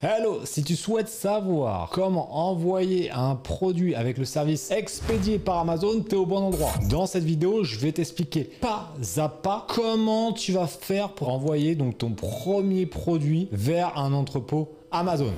Hello, si tu souhaites savoir comment envoyer un produit avec le service expédié par Amazon, tu es au bon endroit. Dans cette vidéo, je vais t'expliquer pas à pas comment tu vas faire pour envoyer donc ton premier produit vers un entrepôt Amazon.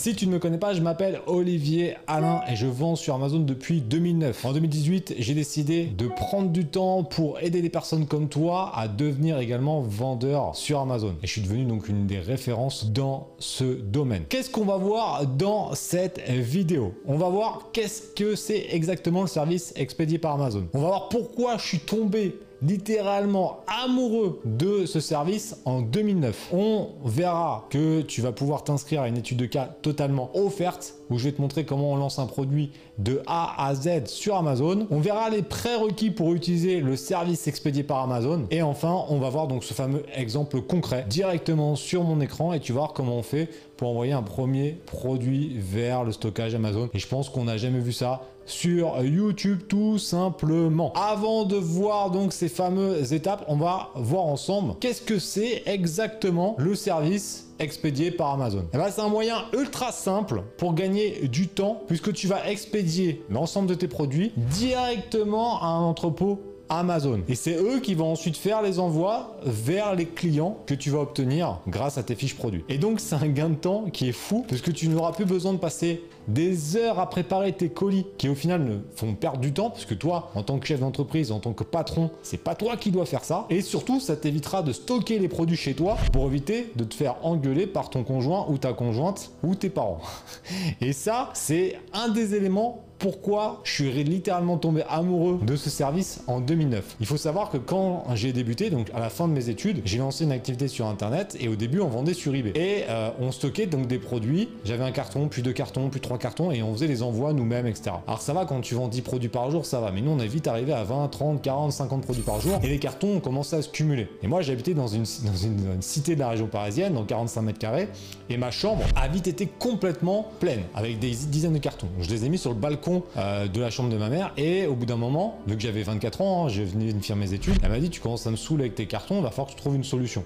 Si tu ne me connais pas, je m'appelle Olivier Alain et je vends sur Amazon depuis 2009. En 2018, j'ai décidé de prendre du temps pour aider des personnes comme toi à devenir également vendeur sur Amazon. Et je suis devenu donc une des références dans ce domaine. Qu'est-ce qu'on va voir dans cette vidéo? On va voir qu'est-ce que c'est exactement le service expédié par Amazon. On va voir pourquoi je suis tombé littéralement amoureux de ce service en 2009. On verra que tu vas pouvoir t'inscrire à une étude de cas totalement offerte où je vais te montrer comment on lance un produit de A à Z sur Amazon. On verra les prérequis pour utiliser le service expédié par Amazon. Et enfin, on va voir donc ce fameux exemple concret directement sur mon écran et tu vas voir comment on fait pour envoyer un premier produit vers le stockage Amazon. Et je pense qu'on n'a jamais vu ça sur YouTube tout simplement. Avant de voir donc ces fameuses étapes, on va voir ensemble qu'est-ce que c'est exactement le service expédié par Amazon. Et eh ben, c'est un moyen ultra simple pour gagner du temps puisque tu vas expédier l'ensemble de tes produits directement à un entrepôt Amazon. Et c'est eux qui vont ensuite faire les envois vers les clients que tu vas obtenir grâce à tes fiches produits. Et donc c'est un gain de temps qui est fou parce que tu n'auras plus besoin de passer des heures à préparer tes colis qui au final ne font perdre du temps parce que toi en tant que chef d'entreprise, en tant que patron, c'est pas toi qui dois faire ça. Et surtout ça t'évitera de stocker les produits chez toi pour éviter de te faire engueuler par ton conjoint ou ta conjointe ou tes parents. Et ça c'est un des éléments pourquoi je suis littéralement tombé amoureux de ce service en 2009. Il faut savoir que quand j'ai débuté, donc à la fin de mes études, j'ai lancé une activité sur internet et au début on vendait sur eBay. Et euh, on stockait donc des produits, j'avais un carton, puis deux cartons, puis trois cartons et on faisait les envois nous-mêmes, etc. Alors ça va quand tu vends 10 produits par jour, ça va, mais nous on est vite arrivé à 20, 30, 40, 50 produits par jour et les cartons ont commencé à se cumuler. Et moi j'habitais dans une, dans une, cité de la région parisienne, dans 45 mètres carrés, et ma chambre a vite été complètement pleine avec des dizaines de cartons. Je les ai mis sur le balcon euh, de la chambre de ma mère. Et au bout d'un moment, vu que j'avais 24 ans, hein, je venais de faire mes études, elle m'a dit Tu commences à me saouler avec tes cartons, il va falloir que tu trouves une solution.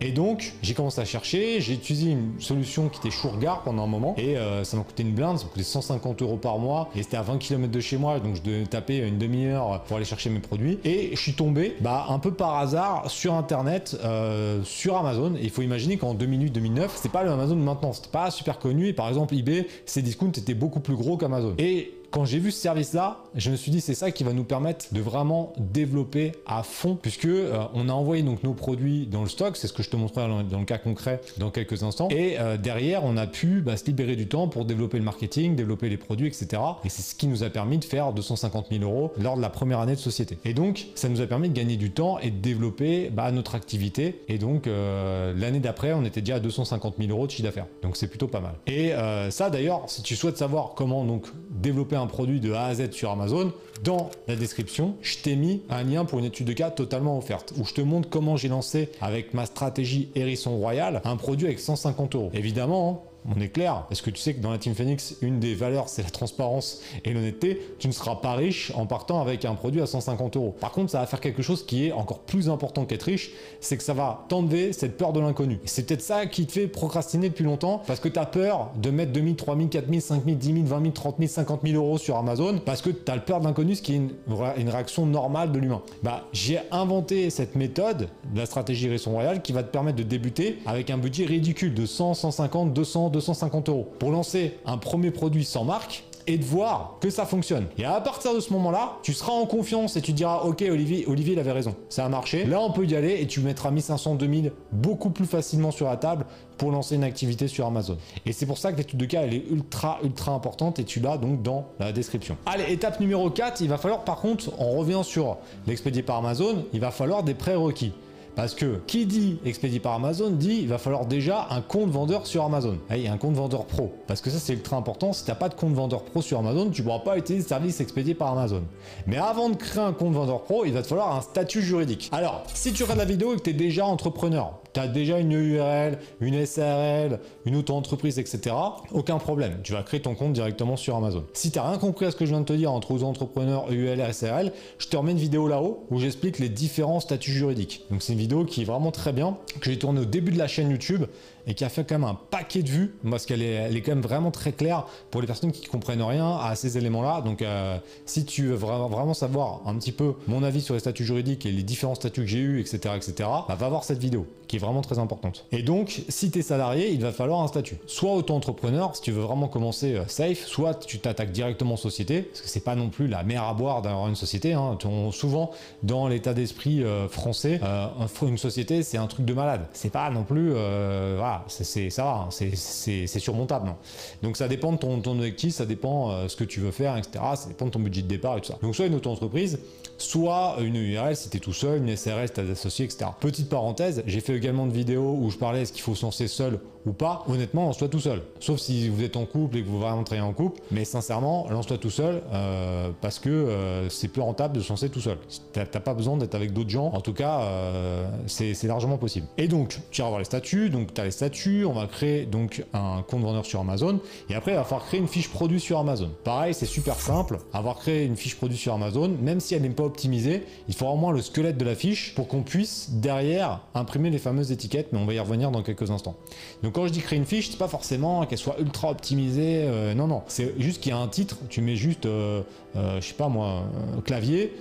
Et donc, j'ai commencé à chercher, j'ai utilisé une solution qui était Shurgar pendant un moment, et euh, ça m'a coûté une blinde, ça m'a coûté 150 euros par mois, et c'était à 20 km de chez moi, donc je devais taper une demi-heure pour aller chercher mes produits. Et je suis tombé, bah, un peu par hasard, sur Internet, euh, sur Amazon. Et il faut imaginer qu'en 2008-2009, c'était pas le Amazon de maintenant, c'était pas super connu, et par exemple, eBay, ses discounts étaient beaucoup plus gros qu'Amazon. Et quand j'ai vu ce service-là, je me suis dit c'est ça qui va nous permettre de vraiment développer à fond puisque euh, on a envoyé donc nos produits dans le stock, c'est ce que je te montrerai dans, le cas concret dans quelques instants. Et euh, derrière, on a pu bah, se libérer du temps pour développer le marketing, développer les produits, etc. Et c'est ce qui nous a permis de faire 250 000 euros lors de la première année de société. Et donc, ça nous a permis de gagner du temps et de développer bah, notre activité. Et donc, euh, l'année d'après, on était déjà à 250 000 euros de chiffre d'affaires. Donc, c'est plutôt pas mal. Et ça, d'ailleurs, si tu souhaites savoir comment donc développer un produit de A à Z sur Amazon, dans la description, je t'ai mis un lien pour une étude de cas totalement offerte où je te montre comment j'ai lancé avec ma stratégie Hérisson Royal un produit avec 150 euros. Évidemment, hein, on est clair, parce que tu sais que dans la Team Phoenix, une des valeurs, c'est la transparence et l'honnêteté. Tu ne seras pas riche en partant avec un produit à 150 euros. Par contre, ça va faire quelque chose qui est encore plus important qu'être riche, c'est que ça va t'enlever cette peur de l'inconnu. C'est peut-être ça qui te fait procrastiner depuis longtemps, parce que tu as peur de mettre 2000, 3000, 4000, 5000, 10 000, 20 000, 30 000, 50 000 euros sur Amazon, parce que tu as le peur de l'inconnu, ce qui est une, réaction normale de l'humain. Bah, j'ai inventé cette méthode de la stratégie Raison Royale qui va te permettre de débuter avec un budget ridicule de 100, 150, 200, 250 euros pour lancer un premier produit sans marque et de voir que ça fonctionne. Et à partir de ce moment-là, tu seras en confiance et tu diras ok Olivier, Olivier il avait raison, ça a marché. Là on peut y aller et tu mettras 1500, 2000 beaucoup plus facilement sur la table pour lancer une activité sur Amazon. Et c'est pour ça que l'étude de cas elle est ultra ultra importante et tu l'as donc dans la description. Allez, étape numéro 4, il va falloir par contre, en revenant sur l'expédié par Amazon, il va falloir des prérequis. Parce que qui dit expédié par Amazon dit il va falloir déjà un compte vendeur sur Amazon. Et un compte vendeur pro. Parce que ça c'est ultra important. Si tu n'as pas de compte vendeur pro sur Amazon, tu pourras pas utiliser le service expédié par Amazon. Mais avant de créer un compte vendeur pro, il va te falloir un statut juridique. Alors, si tu regardes la vidéo et que tu es déjà entrepreneur, tu déjà une URL, une SARL, une auto-entreprise, etc., aucun problème. Tu vas créer ton compte directement sur Amazon. Si tu n'as rien compris à ce que je viens de te dire entre auto-entrepreneur, URL, SARL, je te remets une vidéo là-haut où j'explique les différents statuts juridiques. Donc c'est une vidéo qui est vraiment très bien, que j'ai tournée au début de la chaîne YouTube et qui a fait quand même un paquet de vues parce qu'elle est, quand même vraiment très claire pour les personnes qui comprennent rien à ces éléments-là. Donc, euh, si tu veux vraiment, savoir un petit peu mon avis sur les statuts juridiques et les différents statuts que j'ai eu, etc., etc., va voir cette vidéo qui est vraiment très importante. Et donc, si tu es salarié, il va falloir un statut. Soit auto-entrepreneur, si tu veux vraiment commencer euh, safe, soit tu t'attaques directement aux sociétés, parce que c'est pas non plus la mer à boire d'avoir une société. Hein. souvent, dans l'état d'esprit euh, français, une société, c'est un truc de malade. C'est pas non plus, voilà, c'est ça hein, c'est surmontable. Hein. Donc ça dépend de ton, ton objectif, ça dépend euh, ce que tu veux faire, etc. Ça dépend de ton budget de départ et tout ça. Donc soit une auto-entreprise, soit une URL si tu es tout seul, une SRS, tu as des associés, etc. Petite parenthèse, j'ai fait également de vidéos où je parlais est-ce qu'il faut se lancer seul ou pas. Honnêtement, lance-toi tout seul. Sauf si vous êtes en couple et que vous vraiment travaillez en couple. Mais sincèrement, lance-toi tout seul euh, parce que euh, c'est plus rentable de se lancer tout seul. T'as pas besoin d'être avec d'autres gens. En tout cas, euh, c'est largement possible. Et donc, tu vas voir les statuts. Donc, tu as les statuts. On va créer donc un compte vendeur sur Amazon. Et après, il va falloir créer une fiche produit sur Amazon. Pareil, c'est super simple. Avoir créé une fiche produit sur Amazon, même si elle n'est pas optimisée, il faut au moins le squelette de la fiche pour qu'on puisse derrière imprimer les fameuses étiquettes. Mais on va y revenir dans quelques instants. Donc, quand je dis créer une fiche, c'est pas forcément qu'elle soit ultra optimisée. Euh, non, non. C'est juste qu'il y a un titre. Tu mets juste, euh, euh, je sais pas moi, clavier.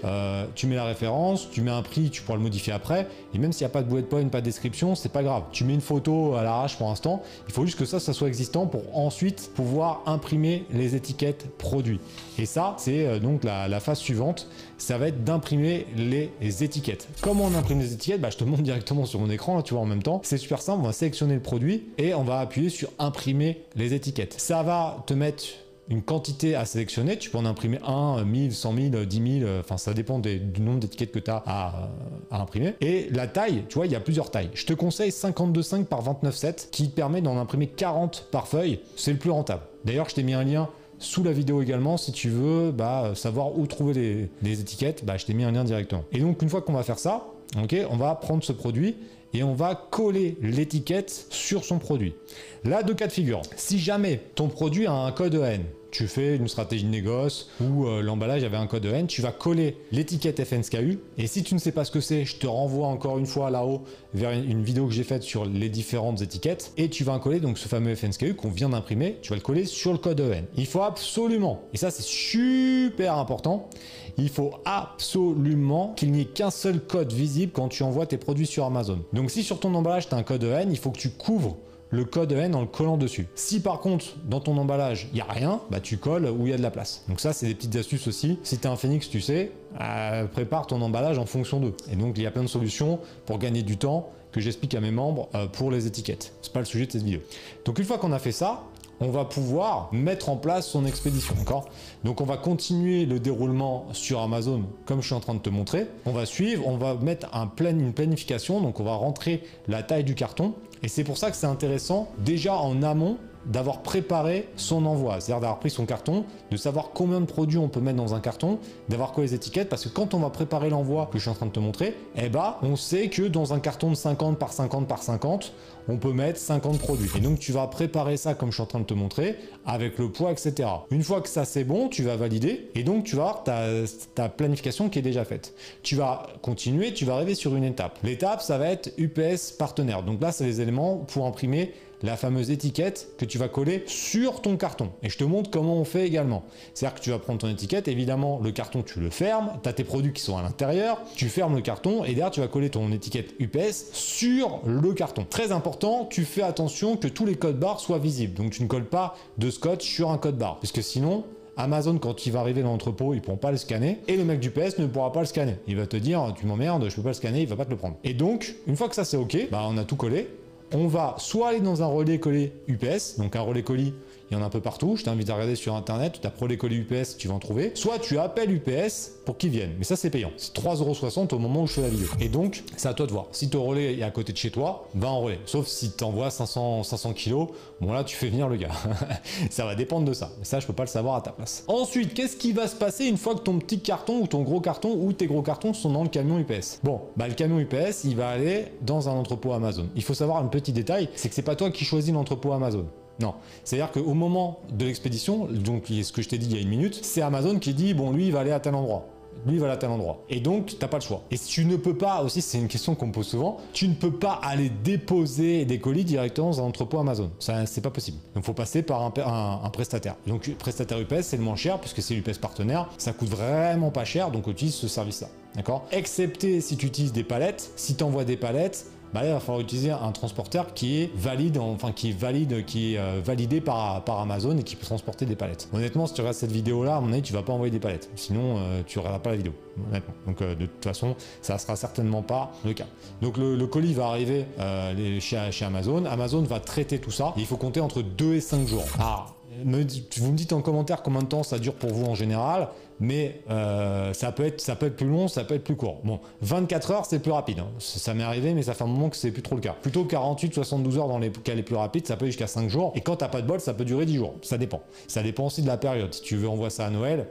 tu mets la référence. Tu mets un prix. Tu pourras le modifier après. Et même s'il n'y a pas de bullet point, pas de description, c'est pas grave. Tu mets une photo à l'arrache pour l'instant. Il faut juste que ça, ça soit existant pour ensuite pouvoir imprimer les étiquettes produits. Et ça, c'est donc la phase suivante. Ça va être d'imprimer les étiquettes. Comment on imprime les étiquettes bah, Je te montre directement sur mon écran, là, tu vois, en même temps. C'est super simple. On va sélectionner le produit et on va appuyer sur imprimer les étiquettes. Ça va te mettre une quantité à sélectionner. Tu peux en imprimer 1, 1000, 100 000, 10 000, enfin ça dépend du nombre d'étiquettes que tu as à, imprimer. Et la taille, tu vois, il y a plusieurs tailles. Je te conseille 52,5 par 29,7 qui te permet d'en imprimer 40 par feuille. C'est le plus rentable. D'ailleurs, je t'ai mis un lien sous la vidéo également si tu veux bah, savoir où trouver les, étiquettes. Bah, je t'ai mis un lien directement. Et donc une fois qu'on va faire ça, on va prendre ce produit et on va coller l'étiquette sur son produit. Là, deux cas de figure. Si jamais ton produit a un code EN, tu fais une stratégie de négoce ou euh, l'emballage avait un code EN, tu vas coller l'étiquette FNSKU. Et si tu ne sais pas ce que c'est, je te renvoie encore une fois là-haut vers une vidéo que j'ai faite sur les différentes étiquettes. Et tu vas coller donc ce fameux FNSKU qu'on vient d'imprimer, tu vas le coller sur le code EN. Il faut absolument, et ça c'est super important, il faut absolument qu'il n'y ait qu'un seul code visible quand tu envoies tes produits sur Amazon. Donc si sur ton emballage tu as un code EN, il faut que tu couvres le code EN en le collant dessus. Si par contre dans ton emballage il n'y a rien, bah tu colles où il y a de la place. Donc ça c'est des petites astuces aussi. Si tu es un phénix tu sais, euh, prépare ton emballage en fonction d'eux. Et donc il y a plein de solutions pour gagner du temps que j'explique à mes membres euh, pour les étiquettes. C'est pas le sujet de cette vidéo. Donc une fois qu'on a fait ça, on va pouvoir mettre en place son expédition. D'accord? Donc on va continuer le déroulement sur Amazon comme je suis en train de te montrer. On va suivre, on va mettre un une planification, donc on va rentrer la taille du carton. Et c'est pour ça que c'est intéressant déjà en amont d'avoir préparé son envoi, c'est-à-dire d'avoir pris son carton, de savoir combien de produits on peut mettre dans un carton, d'avoir quoi les étiquettes, parce que quand on va préparer l'envoi que je suis en train de te montrer, eh ben, on sait que dans un carton de 50 par 50 par 50, on peut mettre 50 produits. Et donc tu vas préparer ça comme je suis en train de te montrer, avec le poids, etc. Une fois que ça c'est bon, tu vas valider, et donc tu vas avoir ta, ta planification qui est déjà faite. Tu vas continuer, tu vas arriver sur une étape. L'étape, ça va être UPS partenaire. Donc là, c'est les éléments pour imprimer la fameuse étiquette que tu vas coller sur ton carton. Et je te montre comment on fait également. C'est-à-dire que tu vas prendre ton étiquette, évidemment le carton tu le fermes, tu as tes produits qui sont à l'intérieur, tu fermes le carton et derrière tu vas coller ton étiquette UPS sur le carton. Très important, tu fais attention que tous les codes barres soient visibles. Donc tu ne colles pas de scotch sur un code barre. Parce que sinon, Amazon, quand il va arriver dans l'entrepôt, ils pourront pas le scanner et le mec du PS ne pourra pas le scanner. Il va te dire, tu m'emmerdes, je peux pas le scanner, il va pas te le prendre. Et donc, une fois que ça c'est ok, bah on a tout collé on va soit aller dans un relais colis UPS, donc un relais colis il y en a un peu partout. Je t'invite à regarder sur internet, tu tapes relais colis UPS, tu vas en trouver. Soit tu appelles UPS pour qu'ils viennent, mais ça c'est payant. C'est 3,60€ au moment où je fais la vidéo. Et donc, c'est à toi de voir. Si ton relais est à côté de chez toi, va en relais. Sauf si tu envoies 500, 500 kilos, bon là tu fais venir le gars. ça va dépendre de ça. Mais ça, je peux pas le savoir à ta place. Ensuite, qu'est-ce qui va se passer une fois que ton petit carton ou ton gros carton ou tes gros cartons sont dans le camion UPS Bon, bah le camion UPS, il va aller dans un entrepôt Amazon. Il faut savoir un petit détail, c'est que c'est pas toi qui choisis l'entrepôt Amazon. Non, c'est-à-dire qu'au moment de l'expédition, donc ce que je t'ai dit il y a une minute, c'est Amazon qui dit bon lui il va aller à tel endroit lui va aller à tel endroit. Et donc, t'as pas le choix. Et tu ne peux pas, aussi c'est une question qu'on me pose souvent, tu ne peux pas aller déposer des colis directement dans un entrepôt Amazon. Ça, c'est pas possible. Donc, faut passer par un, prestataire. Donc, prestataire UPS, c'est le moins cher puisque c'est l'UPS partenaire. Ça coûte vraiment pas cher, donc utilise ce service-là. D'accord? Excepté si tu utilises des palettes. Si tu envoies des palettes, bah il va falloir utiliser un transporteur qui est valide, enfin qui est valide, qui est euh, validé par, par Amazon et qui peut transporter des palettes. Honnêtement, si tu regardes cette vidéo là, à mon avis, tu vas pas envoyer des palettes. Sinon, euh, tu regarderas pas la vidéo. Honnêtement. Donc euh, de toute façon, ça sera certainement pas le cas. Donc le, colis va arriver chez, chez, Amazon. Amazon va traiter tout ça. il faut compter entre 2 et 5 jours. Ah, vous me dites en commentaire combien de temps ça dure pour vous en général, mais euh, ça, peut être, ça peut être plus long, ça peut être plus court. Bon, 24 heures, c'est plus rapide. Hein. Ça, m'est arrivé, mais ça fait un moment que c'est plus trop le cas. Plutôt 48, 72 heures dans les cas les plus rapides, ça peut aller jusqu'à 5 jours. Et quand t'as pas de bol, ça peut durer 10 jours. Ça dépend. Ça dépend aussi de la période. Si tu veux envoyer ça à Noël,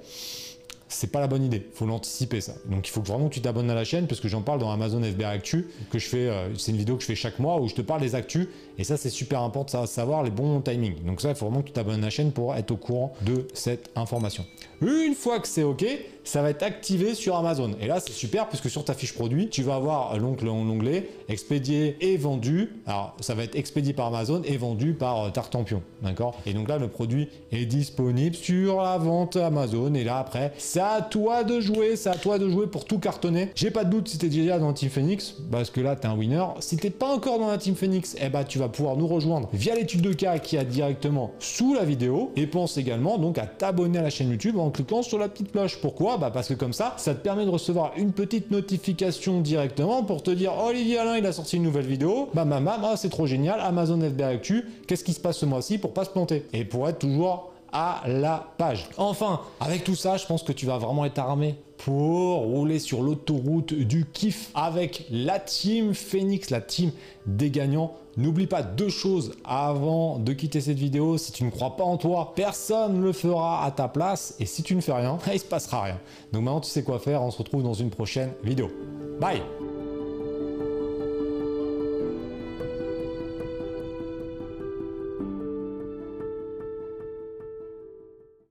c'est pas la bonne idée. Faut l'anticiper ça. Donc il faut vraiment que tu t'abonnes à la chaîne parce que j'en parle dans Amazon FBA Actu que je fais. Euh, c'est une vidéo que je fais chaque mois où je te parle des actus et ça c'est super important de savoir les bons timings. Donc ça il faut vraiment que tu t'abonnes à la chaîne pour être au courant de cette information. Une fois que c'est ok, ça va être activé sur Amazon. Et là, c'est super puisque sur ta fiche produit, tu vas avoir l'onglet expédié et vendu. Alors, ça va être expédié par Amazon et vendu par euh, Tartampion. D'accord? Et donc là, le produit est disponible sur la vente Amazon. Et là, après, c'est à toi de jouer. C'est à toi de jouer pour tout cartonner. J'ai pas de doute si tu es déjà dans Team Phoenix parce que là, tu un winner. Si t'es pas encore dans la Team Phoenix, eh ben, tu vas pouvoir nous rejoindre via l'étude de cas qui a directement sous la vidéo. Et pense également donc à t'abonner à la chaîne YouTube en cliquant sur la petite cloche. Pourquoi? Bah Parce que comme ça, ça te permet de recevoir une petite notification directement pour te dire Olivier Alain, il a sorti une nouvelle vidéo. Bah, bam, bam, ah, c'est trop génial. Amazon FBA Actu, qu'est-ce qui se passe ce mois-ci pour pas se planter? Et pour être toujours à la page. Enfin, avec tout ça, je pense que tu vas vraiment être armé pour rouler sur l'autoroute du kiff avec la team Phoenix, la team des gagnants. N'oublie pas deux choses avant de quitter cette vidéo. Si tu ne crois pas en toi, personne ne le fera à ta place. Et si tu ne fais rien, il se passera rien. Donc maintenant, tu sais quoi faire. On se retrouve dans une prochaine vidéo. Bye